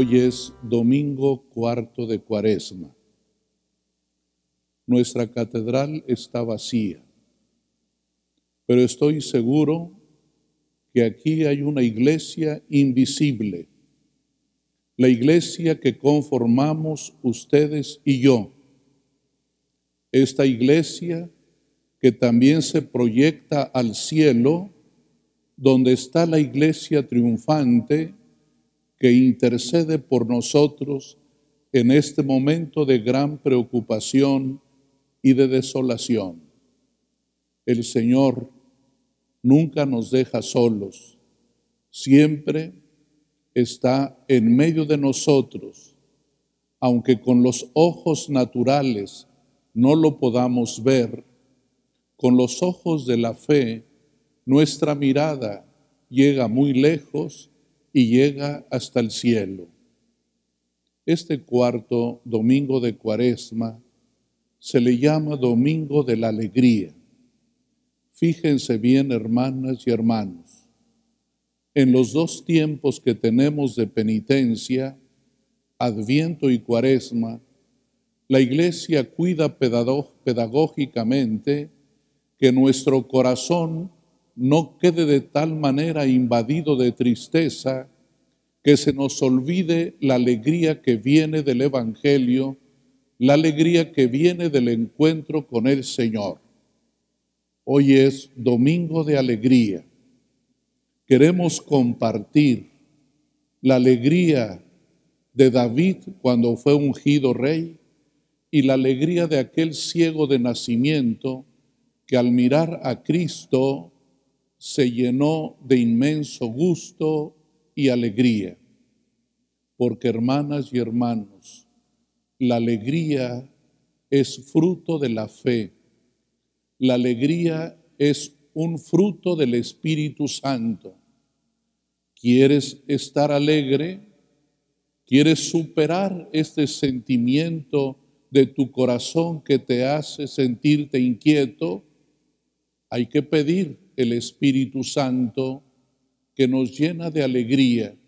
Hoy es domingo cuarto de cuaresma. Nuestra catedral está vacía, pero estoy seguro que aquí hay una iglesia invisible, la iglesia que conformamos ustedes y yo. Esta iglesia que también se proyecta al cielo, donde está la iglesia triunfante que intercede por nosotros en este momento de gran preocupación y de desolación. El Señor nunca nos deja solos, siempre está en medio de nosotros, aunque con los ojos naturales no lo podamos ver, con los ojos de la fe, nuestra mirada llega muy lejos y llega hasta el cielo. Este cuarto domingo de cuaresma se le llama Domingo de la Alegría. Fíjense bien, hermanas y hermanos, en los dos tiempos que tenemos de penitencia, Adviento y Cuaresma, la Iglesia cuida pedagógicamente que nuestro corazón no quede de tal manera invadido de tristeza que se nos olvide la alegría que viene del Evangelio, la alegría que viene del encuentro con el Señor. Hoy es domingo de alegría. Queremos compartir la alegría de David cuando fue ungido rey y la alegría de aquel ciego de nacimiento que al mirar a Cristo se llenó de inmenso gusto y alegría. Porque hermanas y hermanos, la alegría es fruto de la fe. La alegría es un fruto del Espíritu Santo. ¿Quieres estar alegre? ¿Quieres superar este sentimiento de tu corazón que te hace sentirte inquieto? Hay que pedir el Espíritu Santo que nos llena de alegría.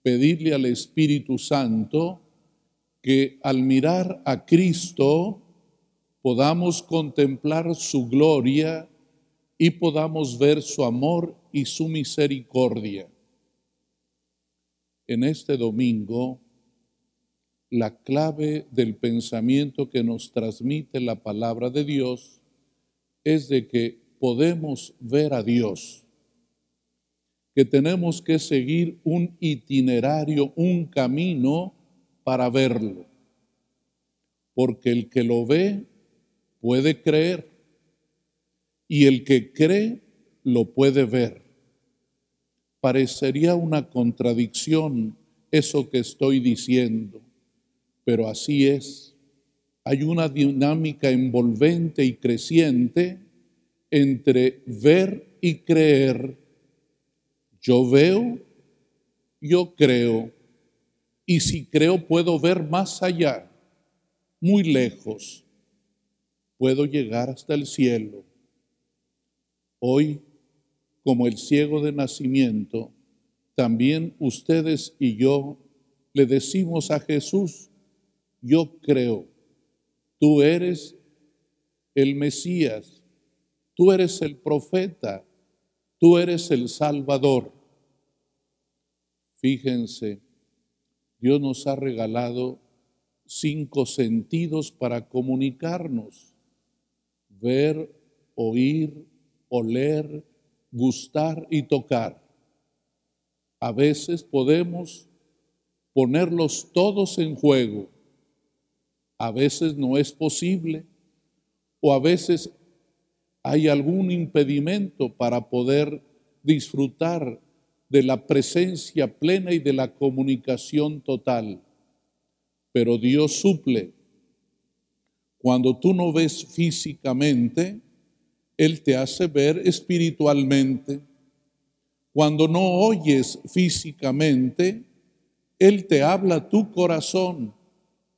Pedirle al Espíritu Santo que al mirar a Cristo podamos contemplar su gloria y podamos ver su amor y su misericordia. En este domingo, la clave del pensamiento que nos transmite la palabra de Dios es de que podemos ver a Dios, que tenemos que seguir un itinerario, un camino para verlo, porque el que lo ve puede creer y el que cree lo puede ver. Parecería una contradicción eso que estoy diciendo, pero así es hay una dinámica envolvente y creciente entre ver y creer. Yo veo, yo creo, y si creo puedo ver más allá, muy lejos, puedo llegar hasta el cielo. Hoy, como el ciego de nacimiento, también ustedes y yo le decimos a Jesús, yo creo Tú eres el Mesías, tú eres el profeta, tú eres el Salvador. Fíjense, Dios nos ha regalado cinco sentidos para comunicarnos. Ver, oír, oler, gustar y tocar. A veces podemos ponerlos todos en juego a veces no es posible o a veces hay algún impedimento para poder disfrutar de la presencia plena y de la comunicación total. Pero Dios suple. Cuando tú no ves físicamente, Él te hace ver espiritualmente. Cuando no oyes físicamente, Él te habla tu corazón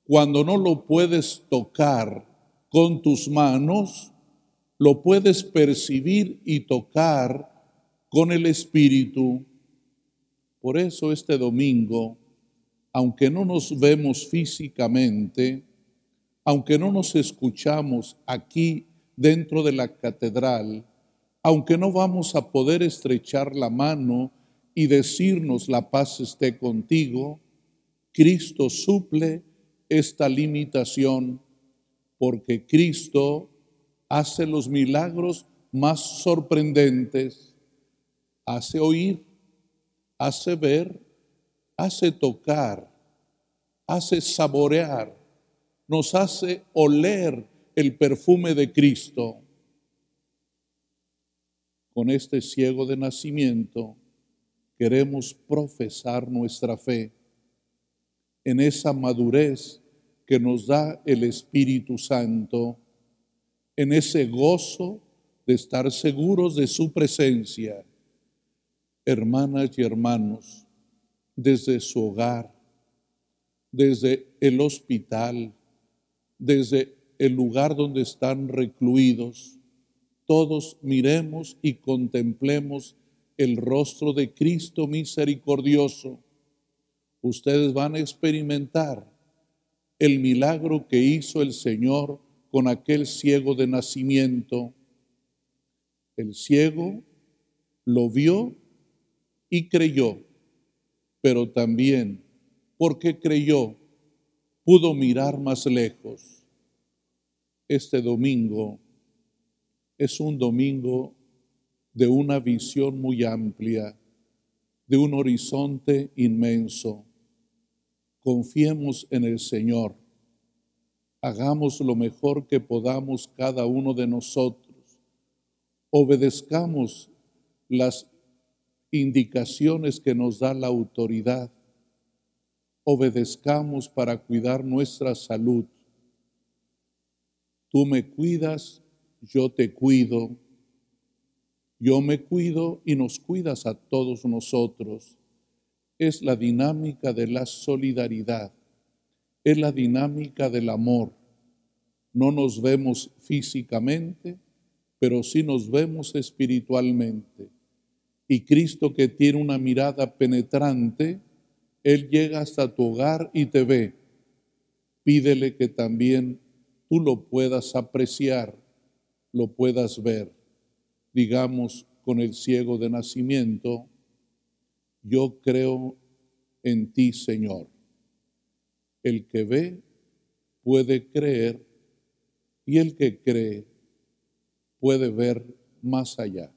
cuando no lo puedes tocar con tus manos, lo puedes percibir y tocar con el Espíritu. Por eso este domingo aunque no nos vemos físicamente, aunque no nos escuchamos aquí dentro de la catedral, aunque no vamos a poder estrechar la mano y decirnos la paz esté contigo, Cristo suple esta limitación porque Cristo hace los milagros más sorprendentes, hace oír, hace ver, hace tocar, hace saborear, nos hace oler el perfume de Cristo. Con este ciego de nacimiento queremos profesar nuestra fe en esa madurez que nos da el Espíritu Santo, en ese gozo de estar seguros de su presencia. Hermanas y hermanos, desde su hogar, desde el hospital, desde el lugar donde están recluidos, todos miremos y contemplemos el rostro de Cristo misericordioso. Ustedes van a experimentar el milagro que hizo el Señor con aquel ciego de nacimiento. El ciego lo vio y creyó, pero también porque creyó pudo mirar más lejos. Este domingo es un domingo de una visión muy amplia, de un horizonte inmenso. Confiemos en el Señor. Hagamos lo mejor que podamos cada uno de nosotros. Obedezcamos las indicaciones que nos da la autoridad obedezcamos para cuidar nuestra salud. Tú me cuidas, yo te cuido. Yo me cuido y nos cuidas a todos nosotros. Es la dinámica de la solidaridad, es la dinámica del amor. No nos vemos físicamente, pero sí nos vemos espiritualmente. Y Cristo que tiene una mirada penetrante, él llega hasta tu hogar y te ve. Pídele que también tú lo puedas apreciar, lo puedas ver. Digamos con el ciego de nacimiento, yo creo en ti, Señor. El que ve puede creer y el que cree puede ver más allá.